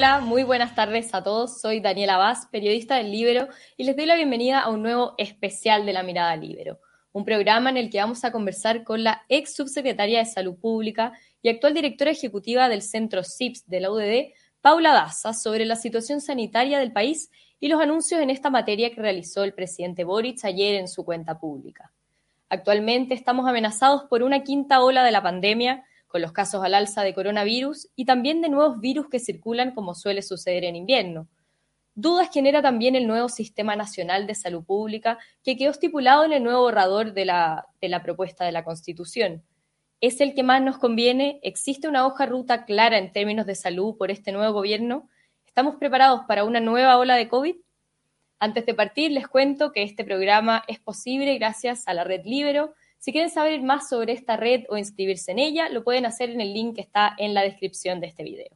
Hola, muy buenas tardes a todos. Soy Daniela Vaz, periodista del Libero, y les doy la bienvenida a un nuevo especial de la Mirada Libero, un programa en el que vamos a conversar con la ex subsecretaria de Salud Pública y actual directora ejecutiva del Centro CIPS de la UDD, Paula Daza, sobre la situación sanitaria del país y los anuncios en esta materia que realizó el presidente Boric ayer en su cuenta pública. Actualmente estamos amenazados por una quinta ola de la pandemia con los casos al alza de coronavirus y también de nuevos virus que circulan como suele suceder en invierno. Dudas genera también el nuevo Sistema Nacional de Salud Pública que quedó estipulado en el nuevo borrador de la, de la propuesta de la Constitución. ¿Es el que más nos conviene? ¿Existe una hoja ruta clara en términos de salud por este nuevo gobierno? ¿Estamos preparados para una nueva ola de COVID? Antes de partir, les cuento que este programa es posible gracias a la red Libero, si quieren saber más sobre esta red o inscribirse en ella, lo pueden hacer en el link que está en la descripción de este video.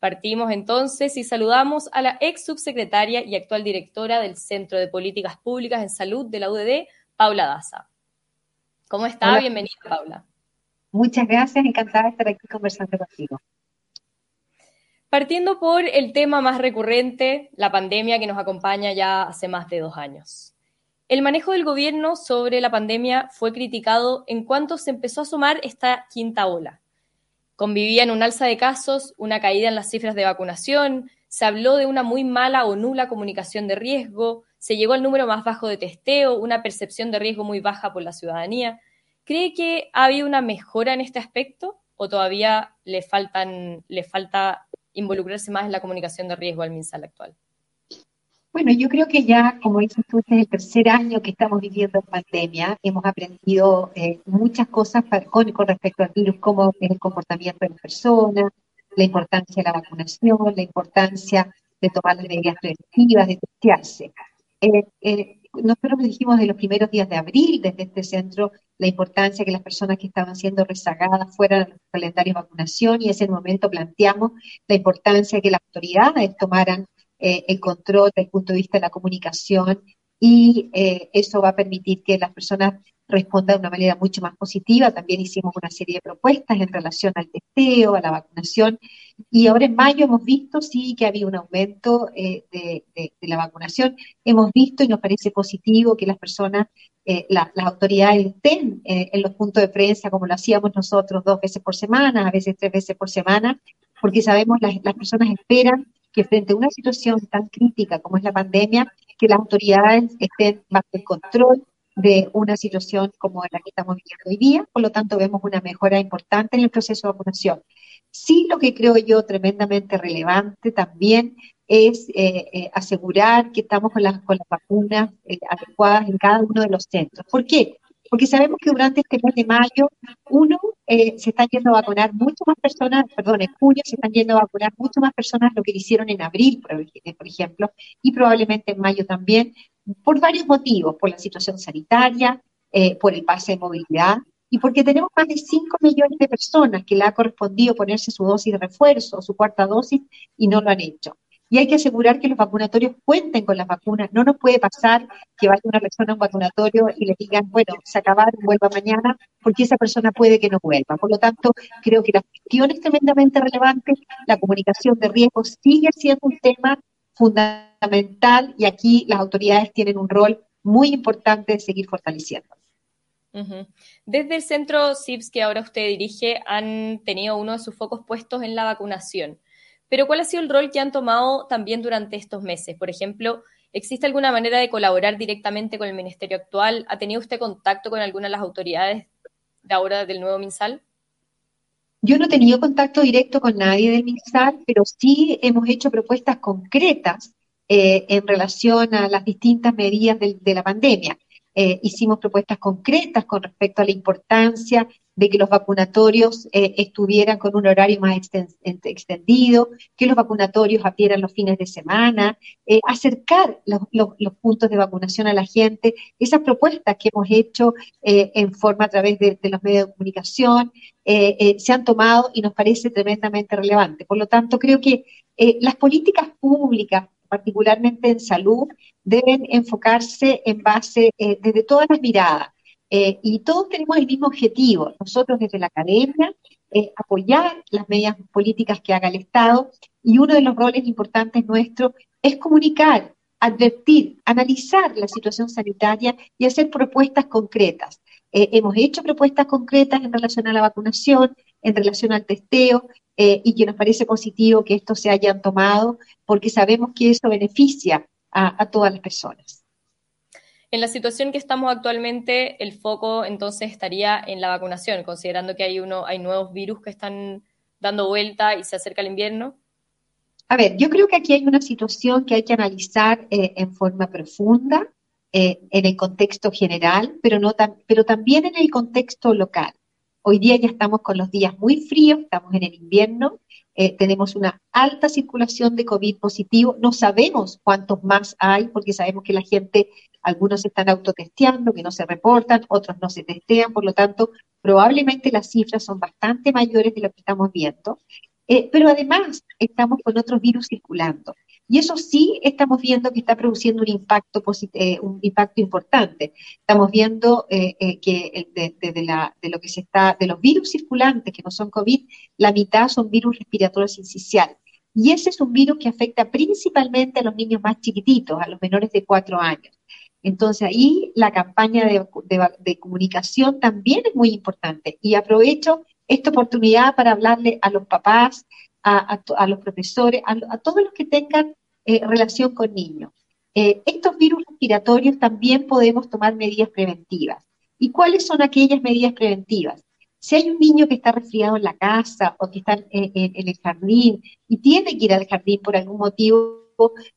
Partimos entonces y saludamos a la ex subsecretaria y actual directora del Centro de Políticas Públicas en Salud de la UDD, Paula Daza. ¿Cómo está? Bienvenida, Paula. Muchas gracias, encantada de estar aquí conversando contigo. Partiendo por el tema más recurrente, la pandemia que nos acompaña ya hace más de dos años. El manejo del gobierno sobre la pandemia fue criticado en cuanto se empezó a sumar esta quinta ola. Convivían un alza de casos, una caída en las cifras de vacunación, se habló de una muy mala o nula comunicación de riesgo, se llegó al número más bajo de testeo, una percepción de riesgo muy baja por la ciudadanía. ¿Cree que ha habido una mejora en este aspecto o todavía le, le falta involucrarse más en la comunicación de riesgo al MinSal actual? Bueno, yo creo que ya, como dices tú, este es el tercer año que estamos viviendo en pandemia. Hemos aprendido eh, muchas cosas con, respecto al virus, como el comportamiento de las personas, la importancia de la vacunación, la importancia de tomar las medidas preventivas, de testearse. Eh, eh, nosotros dijimos de los primeros días de abril desde este centro la importancia que las personas que estaban siendo rezagadas fueran a los calendarios de vacunación y en ese momento planteamos la importancia que las autoridades tomaran eh, el control desde el punto de vista de la comunicación y eh, eso va a permitir que las personas respondan de una manera mucho más positiva. También hicimos una serie de propuestas en relación al testeo, a la vacunación y ahora en mayo hemos visto sí que había un aumento eh, de, la vacunación. Hemos visto y nos parece positivo que las personas, las autoridades estén en los puntos de prensa como lo hacíamos nosotros dos veces por semana, a veces tres veces por semana, porque sabemos las, las personas esperan que frente a una situación tan crítica como es la pandemia, que las autoridades estén bajo el control de una situación como la que estamos viviendo hoy día, por lo tanto vemos una mejora importante en el proceso de vacunación. Sí, lo que creo yo tremendamente relevante también es eh, eh, asegurar que estamos con las, con las vacunas eh, adecuadas en cada uno de los centros. ¿Por qué? Porque sabemos que durante este mes de mayo, uno, eh, se están yendo a vacunar mucho más personas, perdón, en junio se están yendo a vacunar mucho más personas lo que hicieron en abril, por ejemplo, y probablemente en mayo también, por varios motivos, por la situación sanitaria, eh, por el pase de movilidad, y porque tenemos más de 5 millones de personas que le ha correspondido ponerse su dosis de refuerzo, su cuarta dosis, y no lo han hecho y hay que asegurar que los vacunatorios cuenten con las vacunas. No nos puede pasar que vaya una persona a un vacunatorio y le digan, bueno, se acabaron, vuelva mañana, porque esa persona puede que no vuelva. Por lo tanto, creo que la gestión es tremendamente relevante, la comunicación de riesgos sigue siendo un tema fundamental y aquí las autoridades tienen un rol muy importante de seguir fortaleciendo. Desde el centro CIPS que ahora usted dirige, han tenido uno de sus focos puestos en la vacunación. Pero ¿cuál ha sido el rol que han tomado también durante estos meses? Por ejemplo, ¿existe alguna manera de colaborar directamente con el ministerio actual? ¿Ha tenido usted contacto con alguna de las autoridades de ahora del nuevo MinSal? Yo no he tenido contacto directo con nadie del MinSal, pero sí hemos hecho propuestas concretas eh, en relación a las distintas medidas de, la pandemia. Eh, hicimos propuestas concretas con respecto a la importancia de que los vacunatorios eh, estuvieran con un horario más extendido, que los vacunatorios abrieran los fines de semana, eh, acercar los, puntos de vacunación a la gente, esas propuestas que hemos hecho eh, en forma a través de, los medios de comunicación, se han tomado y nos parece tremendamente relevante. Por lo tanto, creo que las políticas públicas, particularmente en salud, deben enfocarse en base desde todas las miradas eh, y todos tenemos el mismo objetivo, nosotros desde la academia, eh, apoyar las medidas políticas que haga el Estado, y uno de los roles importantes nuestros es comunicar, advertir, analizar la situación sanitaria y hacer propuestas concretas. Eh, hemos hecho propuestas concretas en relación a la vacunación, en relación al testeo, y que nos parece positivo que esto se hayan tomado, porque sabemos que eso beneficia a todas las personas. En la situación que estamos actualmente, el foco entonces estaría en la vacunación, considerando que hay, uno, hay nuevos virus que están dando vuelta y se acerca el invierno. A ver, yo creo que aquí hay una situación que hay que analizar eh, en forma profunda, eh, en el contexto general, pero, no pero también en el contexto local. Hoy día ya estamos con los días muy fríos, estamos en el invierno, eh, tenemos una alta circulación de COVID positivo, no sabemos cuántos más hay, porque sabemos que la gente, algunos están autotesteando, que no se reportan, otros no se testean, por lo tanto, probablemente las cifras son bastante mayores de lo que estamos viendo. Eh, pero además estamos con otros virus circulando. Y eso sí estamos viendo que está produciendo un impacto, eh, un impacto importante. Estamos viendo eh, que de, lo que se está, de los virus circulantes que no son COVID, la mitad son virus respiratorios sinciciales. Y ese es un virus que afecta principalmente a los niños más chiquititos, a los menores de cuatro años. Entonces ahí la campaña de, de, comunicación también es muy importante. Y aprovecho esta oportunidad para hablarle a los papás, a, los profesores, a, todos los que tengan eh, relación con niños. Eh, estos virus respiratorios también podemos tomar medidas preventivas. ¿Y cuáles son aquellas medidas preventivas? Si hay un niño que está resfriado en la casa o que está en, en el jardín y tiene que ir al jardín por algún motivo,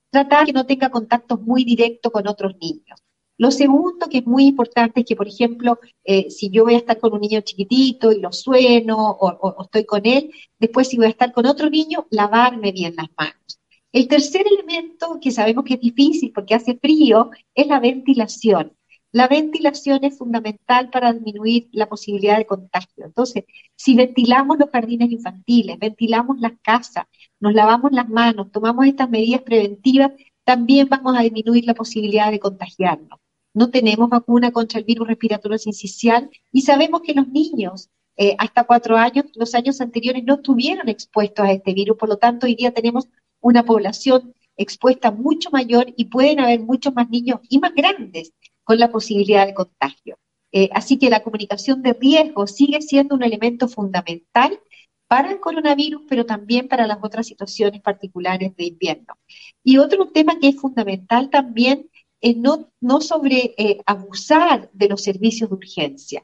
tratar que no tenga contactos muy directos con otros niños. Lo segundo que es muy importante es que, por ejemplo, eh, si yo voy a estar con un niño chiquitito y lo sueno o, estoy con él, después si voy a estar con otro niño, lavarme bien las manos. El tercer elemento que sabemos que es difícil porque hace frío es la ventilación. La ventilación es fundamental para disminuir la posibilidad de contagio. Entonces, si ventilamos los jardines infantiles, ventilamos las casas, nos lavamos las manos, tomamos estas medidas preventivas, también vamos a disminuir la posibilidad de contagiarnos no tenemos vacuna contra el virus respiratorio sincicial y sabemos que los niños eh, hasta cuatro años, los años anteriores no estuvieron expuestos a este virus, por lo tanto hoy día tenemos una población expuesta mucho mayor y pueden haber muchos más niños y más grandes con la posibilidad de contagio. Eh, así que la comunicación de riesgo sigue siendo un elemento fundamental para el coronavirus, pero también para las otras situaciones particulares de invierno. Y otro tema que es fundamental también no, no sobre eh, abusar de los servicios de urgencia.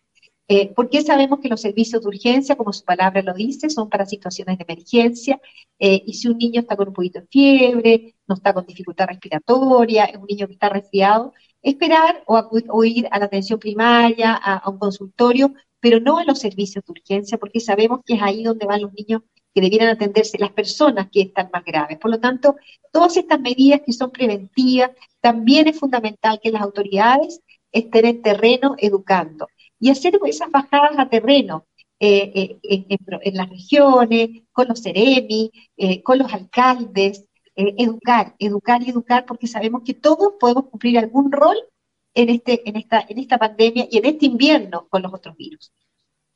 Eh, porque sabemos que los servicios de urgencia, como su palabra lo dice, son para situaciones de emergencia, eh, y si un niño está con un poquito de fiebre, no está con dificultad respiratoria, es un niño que está resfriado, esperar o, ir a la atención primaria, a, un consultorio, pero no a los servicios de urgencia, porque sabemos que es ahí donde van los niños que debieran atenderse las personas que están más graves. Por lo tanto, todas estas medidas que son preventivas, también es fundamental que las autoridades estén en terreno educando y hacer esas bajadas a terreno eh, eh, en, las regiones, con los CEREMI, eh, con los alcaldes, educar, educar y educar, porque sabemos que todos podemos cumplir algún rol en, este, en, esta, en esta pandemia y en este invierno con los otros virus.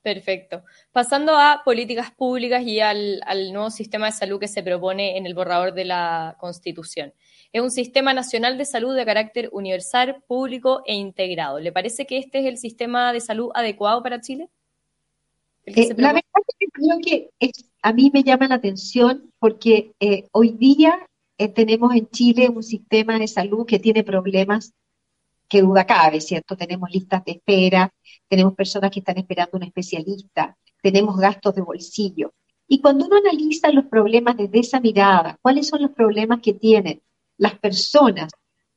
Perfecto. Pasando a políticas públicas y al, nuevo sistema de salud que se propone en el borrador de la Constitución. Es un sistema nacional de salud de carácter universal, público e integrado. ¿Le parece que este es el sistema de salud adecuado para Chile? Eh, la verdad es que creo que a mí me llama la atención porque eh, hoy día eh, tenemos en Chile un sistema de salud que tiene problemas que duda cabe, ¿cierto? Tenemos listas de espera, tenemos personas que están esperando un especialista, tenemos gastos de bolsillo. Y cuando uno analiza los problemas desde esa mirada, cuáles son los problemas que tienen las personas,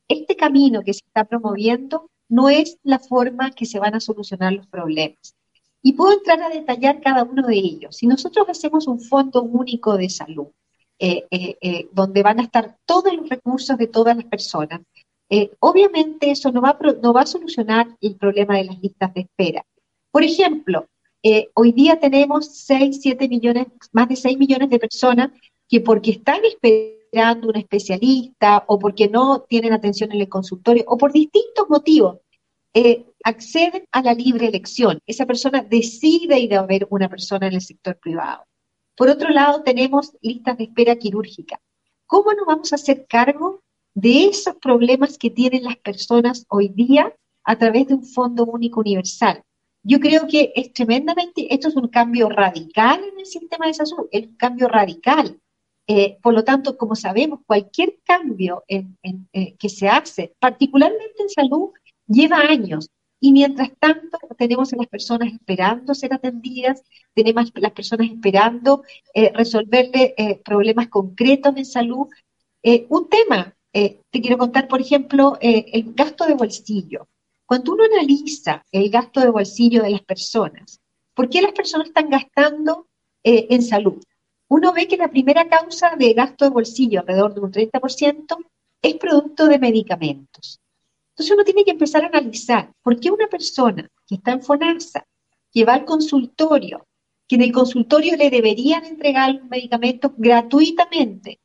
este camino que se está promoviendo no es la forma que se van a solucionar los problemas. Y puedo entrar a detallar cada uno de ellos. Si nosotros hacemos un fondo único de salud, eh, eh, eh, donde van a estar todos los recursos de todas las personas, obviamente eso no va, no va a solucionar el problema de las listas de espera. Por ejemplo, hoy día tenemos 6, 7 millones, más de 6 millones de personas que porque están esperando un especialista o porque no tienen atención en el consultorio o por distintos motivos, eh, acceden a la libre elección. Esa persona decide ir a ver una persona en el sector privado. Por otro lado, tenemos listas de espera quirúrgica. ¿Cómo nos vamos a hacer cargo de esos problemas que tienen las personas hoy día a través de un fondo único universal? Yo creo que es tremendamente, esto es un cambio radical en el sistema de salud, es un cambio radical. Eh, por lo tanto, como sabemos, cualquier cambio en, eh, que se hace, particularmente en salud, lleva años. Y mientras tanto, tenemos a las personas esperando ser atendidas, tenemos a las personas esperando eh, resolverle problemas concretos en salud. un tema, te quiero contar, por ejemplo, el gasto de bolsillo. Cuando uno analiza el gasto de bolsillo de las personas, ¿por qué las personas están gastando en salud? Uno ve que la primera causa de gasto de bolsillo, alrededor de un 30%, es producto de medicamentos. Entonces uno tiene que empezar a analizar por qué una persona que está en FONASA, que va al consultorio, que en el consultorio le deberían entregar los medicamentos gratuitamente,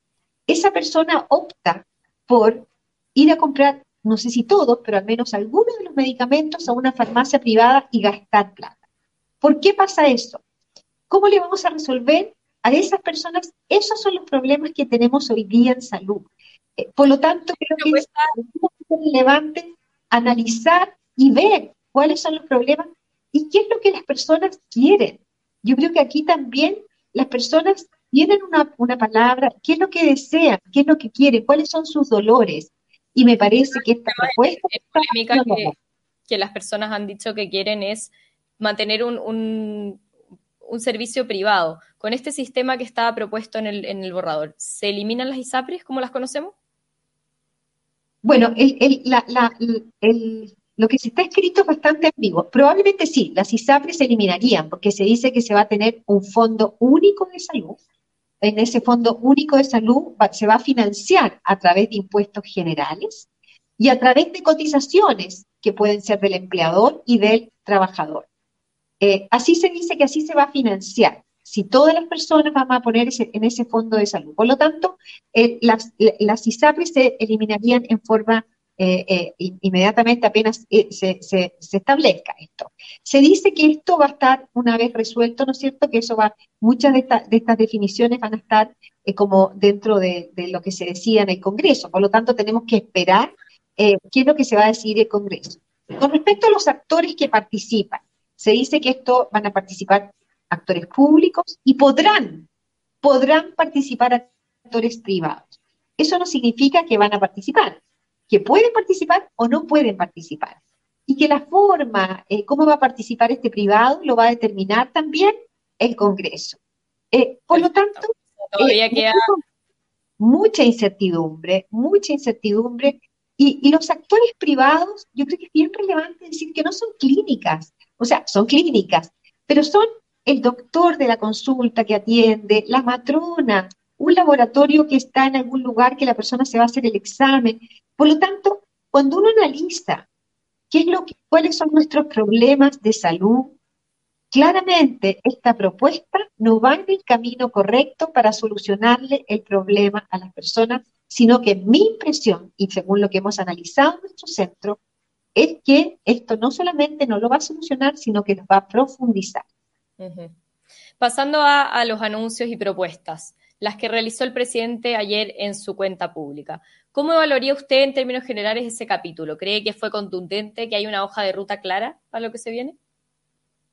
esa persona opta por ir a comprar, no sé si todos, pero al menos algunos de los medicamentos a una farmacia privada y gastar plata. ¿Por qué pasa eso? ¿Cómo le vamos a resolver a esas personas, esos son los problemas que tenemos hoy día en salud. Eh, por lo tanto, creo que es muy relevante analizar y ver cuáles son los problemas y qué es lo que las personas quieren. Yo creo que aquí también las personas tienen una, una palabra, qué es lo que desean, qué es lo que quieren, cuáles son sus dolores. Y me parece que esta propuesta... que, que, las personas han dicho que quieren es mantener un un servicio privado. Con este sistema que estaba propuesto en el, borrador, ¿se eliminan las ISAPRES como las conocemos? Bueno, lo que se está escrito es bastante ambiguo. Probablemente sí, las ISAPRES se eliminarían porque se dice que se va a tener un fondo único de salud. En ese fondo único de salud se va a financiar a través de impuestos generales y a través de cotizaciones que pueden ser del empleador y del trabajador. Eh, así se dice que así se va a financiar, si todas las personas van a poner en ese fondo de salud. Por lo tanto, eh, las, las ISAPRES se eliminarían en forma eh, inmediatamente apenas se, establezca esto. Se dice que esto va a estar una vez resuelto, ¿no es cierto? Que eso va, muchas de, estas definiciones van a estar como dentro de, lo que se decía en el Congreso. Por lo tanto, tenemos que esperar qué es lo que se va a decir el Congreso. Con respecto a los actores que participan, se dice que esto van a participar actores públicos y podrán, podrán participar actores privados. Eso no significa que van a participar, que pueden participar o no pueden participar. Y que la forma, eh, cómo va a participar este privado, lo va a determinar también el Congreso. Eh, por lo tanto, todavía eh, queda mucha incertidumbre, mucha incertidumbre. Y, y, los actores privados, yo creo que es bien relevante decir que no son clínicas, o sea, son clínicas, pero son el doctor de la consulta que atiende, la matrona, un laboratorio que está en algún lugar que la persona se va a hacer el examen. Por lo tanto, cuando uno analiza qué es lo que, cuáles son nuestros problemas de salud, claramente esta propuesta no va en el camino correcto para solucionarle el problema a las personas, sino que mi impresión, y según lo que hemos analizado en nuestro centro, es que esto no solamente no lo va a solucionar, sino que lo va a profundizar. Pasando a, los anuncios y propuestas, las que realizó el presidente ayer en su cuenta pública. ¿Cómo evaluaría usted en términos generales ese capítulo? ¿Cree que fue contundente, que hay una hoja de ruta clara para lo que se viene?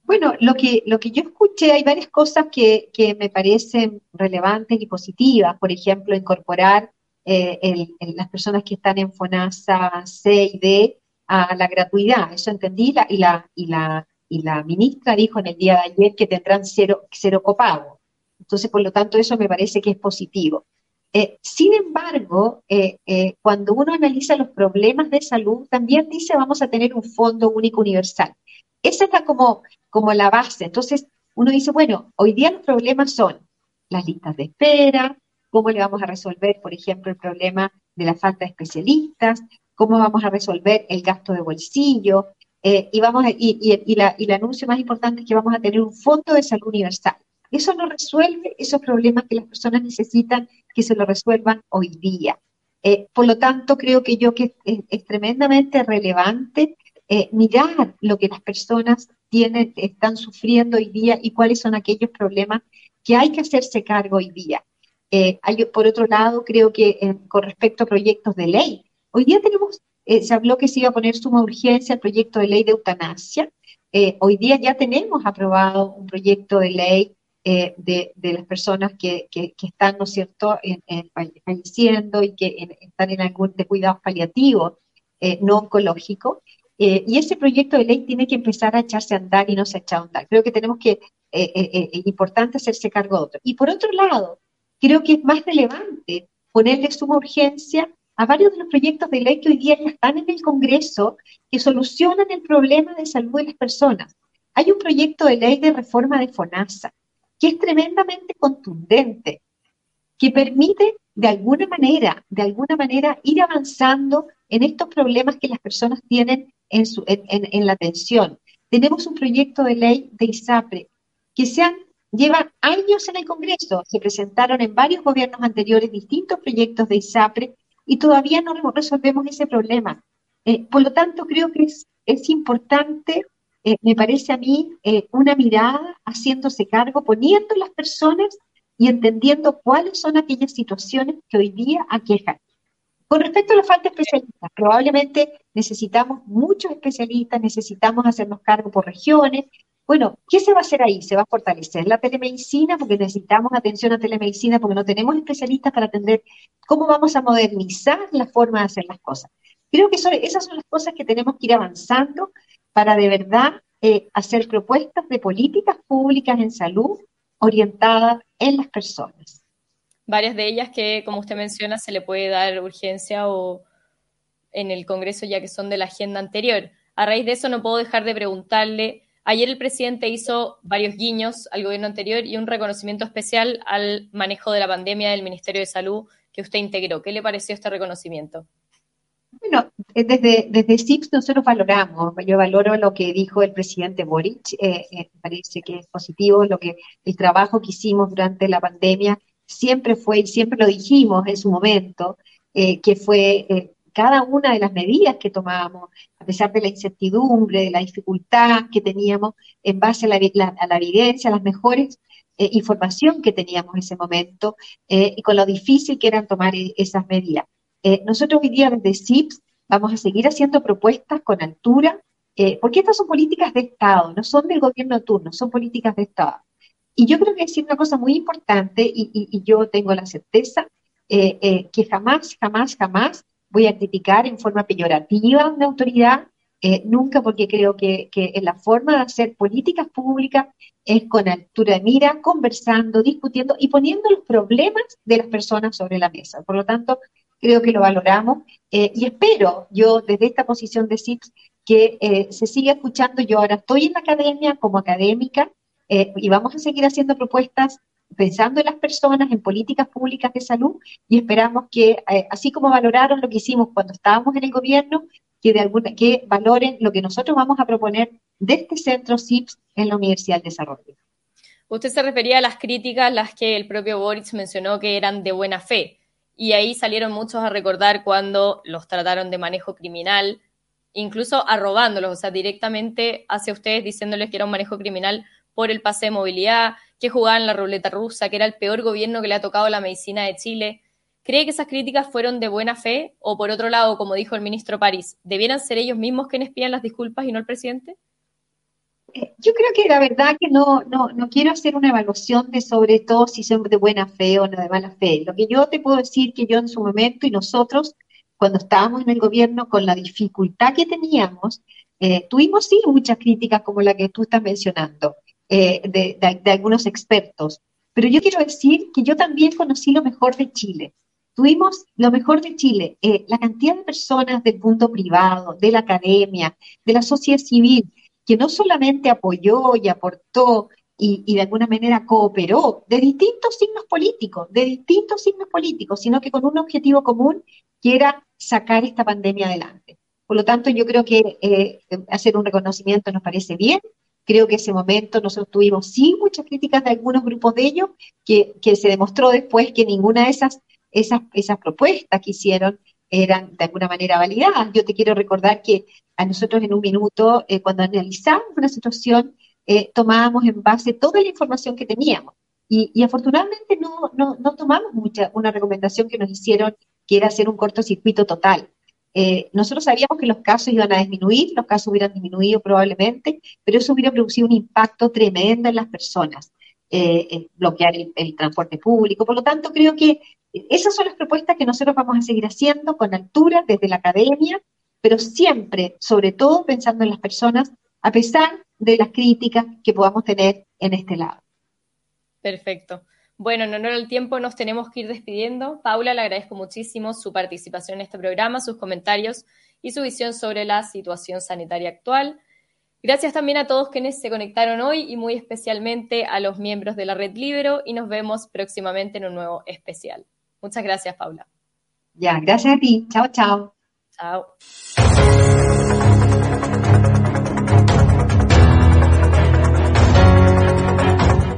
Bueno, lo que, lo que yo escuché, hay varias cosas que, me parecen relevantes y positivas. Por ejemplo, incorporar eh, las personas que están en FONASA C y D a la gratuidad, eso entendí, y, la, y, la, y la ministra dijo en el día de ayer que tendrán cero, cero copago. Entonces, por lo tanto, eso me parece que es positivo. Eh, sin embargo, eh, eh, cuando uno analiza los problemas de salud, también dice vamos a tener un fondo único universal. Esa está como, como la base. Entonces, uno dice, bueno, hoy día los problemas son las listas de espera, cómo le vamos a resolver, por ejemplo, el problema de la falta de especialistas, cómo vamos a resolver el gasto de bolsillo, eh, y, vamos y, la, y el anuncio más importante es que vamos a tener un fondo de salud universal. Eso no resuelve esos problemas que las personas necesitan que se lo resuelvan hoy día. Eh, por lo tanto, creo que yo que es, tremendamente relevante eh, mirar lo que las personas tienen, están sufriendo hoy día y cuáles son aquellos problemas que hay que hacerse cargo hoy día. Por otro lado, creo que con respecto a proyectos de ley, hoy día tenemos, eh, se habló que se iba a poner suma urgencia el proyecto de ley de eutanasia. hoy día ya tenemos aprobado un proyecto de ley de, las personas que, están, ¿no es cierto?, falleciendo y que están en algún de cuidados paliativos no oncológicos. y ese proyecto de ley tiene que empezar a echarse a andar y no se ha echado a andar. Creo que tenemos que, es importante hacerse cargo de otro. Y por otro lado, creo que es más relevante ponerle suma urgencia a varios de los proyectos de ley que hoy día ya están en el Congreso que solucionan el problema de salud de las personas. Hay un proyecto de ley de reforma de FONASA que es tremendamente contundente, que permite de alguna manera, de alguna manera ir avanzando en estos problemas que las personas tienen en, en la atención. Tenemos un proyecto de ley de ISAPRE que se han lleva años en el Congreso. Se presentaron en varios gobiernos anteriores distintos proyectos de ISAPRE y todavía no resolvemos ese problema. Eh, por lo tanto, creo que es, es importante, eh, me parece a mí, eh, una mirada haciéndose cargo, poniendo las personas y entendiendo cuáles son aquellas situaciones que hoy día aquejan. Con respecto a la falta de especialistas, probablemente necesitamos muchos especialistas, necesitamos hacernos cargo por regiones, bueno, ¿qué se va a hacer ahí? Se va a fortalecer la telemedicina porque necesitamos atención a telemedicina porque no tenemos especialistas para atender cómo vamos a modernizar la forma de hacer las cosas. Creo que esas son las cosas que tenemos que ir avanzando para de verdad eh, hacer propuestas de políticas públicas en salud orientadas en las personas. Varias de ellas que, como usted menciona, se le puede dar urgencia o en el Congreso ya que son de la agenda anterior. A raíz de eso no puedo dejar de preguntarle Ayer el presidente hizo varios guiños al gobierno anterior y un reconocimiento especial al manejo de la pandemia del Ministerio de Salud que usted integró. ¿Qué le pareció este reconocimiento? Bueno, eh, desde, desde CIPS nosotros valoramos, yo valoro lo que dijo el presidente Boric, eh, eh, parece que es positivo lo que el trabajo que hicimos durante la pandemia siempre fue, y siempre lo dijimos en su momento, que fue cada una de las medidas que tomábamos, a pesar de la incertidumbre, de la dificultad que teníamos en base a la, evidencia, a las mejores eh, información que teníamos en ese momento eh, y con lo difícil que eran tomar e, esas medidas. Eh, nosotros hoy día desde CIPS vamos a seguir haciendo propuestas con altura, porque estas son políticas de Estado, no son del gobierno turno, son políticas de Estado. Y yo creo que decir una cosa muy importante, y yo tengo la certeza, que jamás, jamás, jamás voy a criticar en forma peyorativa una autoridad, eh, nunca porque creo que, que la forma de hacer políticas públicas es con altura de mira, conversando, discutiendo y poniendo los problemas de las personas sobre la mesa. Por lo tanto, creo que lo valoramos eh, y espero yo desde esta posición de CIPS que eh, se siga escuchando. Yo ahora estoy en la academia como académica y vamos a seguir haciendo propuestas pensando en las personas, en políticas públicas de salud y esperamos que, eh, así como valoraron lo que hicimos cuando estábamos en el gobierno, que, de alguna, que valoren lo que nosotros vamos a proponer de este centro CIPS en la Universidad de Desarrollo. Usted se refería a las críticas, las que el propio Boris mencionó que eran de buena fe, y ahí salieron muchos a recordar cuando los trataron de manejo criminal, incluso arrobándolos, o sea, directamente hacia ustedes diciéndoles que era un manejo criminal por el pase de movilidad, que jugaban la ruleta rusa, que era el peor gobierno que le ha tocado la medicina de Chile. ¿Cree que esas críticas fueron de buena fe? O por otro lado, como dijo el ministro París, ¿debieran ser ellos mismos quienes pidan las disculpas y no el presidente? Eh, yo creo que la verdad que no, no, no quiero hacer una evaluación de sobre todo si son de buena fe o no de mala fe. Lo que yo te puedo decir que yo en su momento y nosotros, cuando estábamos en el gobierno con la dificultad que teníamos, eh, tuvimos sí muchas críticas como la que tú estás mencionando. Eh, de, algunos expertos. Pero yo quiero decir que yo también conocí lo mejor de Chile. Tuvimos lo mejor de Chile, eh, la cantidad de personas del mundo privado, de la academia, de la sociedad civil, que no solamente apoyó y aportó y, y, de alguna manera cooperó de distintos signos políticos, de distintos signos políticos, sino que con un objetivo común que era sacar esta pandemia adelante. Por lo tanto, yo creo que eh, hacer un reconocimiento nos parece bien, Creo que ese momento nosotros tuvimos sí muchas críticas de algunos grupos de ellos, que, se demostró después que ninguna de esas, esas, esas propuestas que hicieron eran de alguna manera validadas. Yo te quiero recordar que a nosotros en un minuto, eh, cuando analizamos una situación, eh, tomábamos en base toda la información que teníamos. Y, afortunadamente no, no, no, tomamos mucha, una recomendación que nos hicieron, que era hacer un cortocircuito total. Eh, nosotros sabíamos que los casos iban a disminuir, los casos hubieran disminuido probablemente, pero eso hubiera producido un impacto tremendo en las personas, eh, bloquear el, transporte público. Por lo tanto, creo que esas son las propuestas que nosotros vamos a seguir haciendo con altura desde la academia, pero siempre, sobre todo pensando en las personas, a pesar de las críticas que podamos tener en este lado. Perfecto. Bueno, en honor al tiempo nos tenemos que ir despidiendo. Paula, le agradezco muchísimo su participación en este programa, sus comentarios y su visión sobre la situación sanitaria actual. Gracias también a todos quienes se conectaron hoy y muy especialmente a los miembros de la Red Libero y nos vemos próximamente en un nuevo especial. Muchas gracias, Paula. Ya, gracias a ti. Chao, chao. Chao.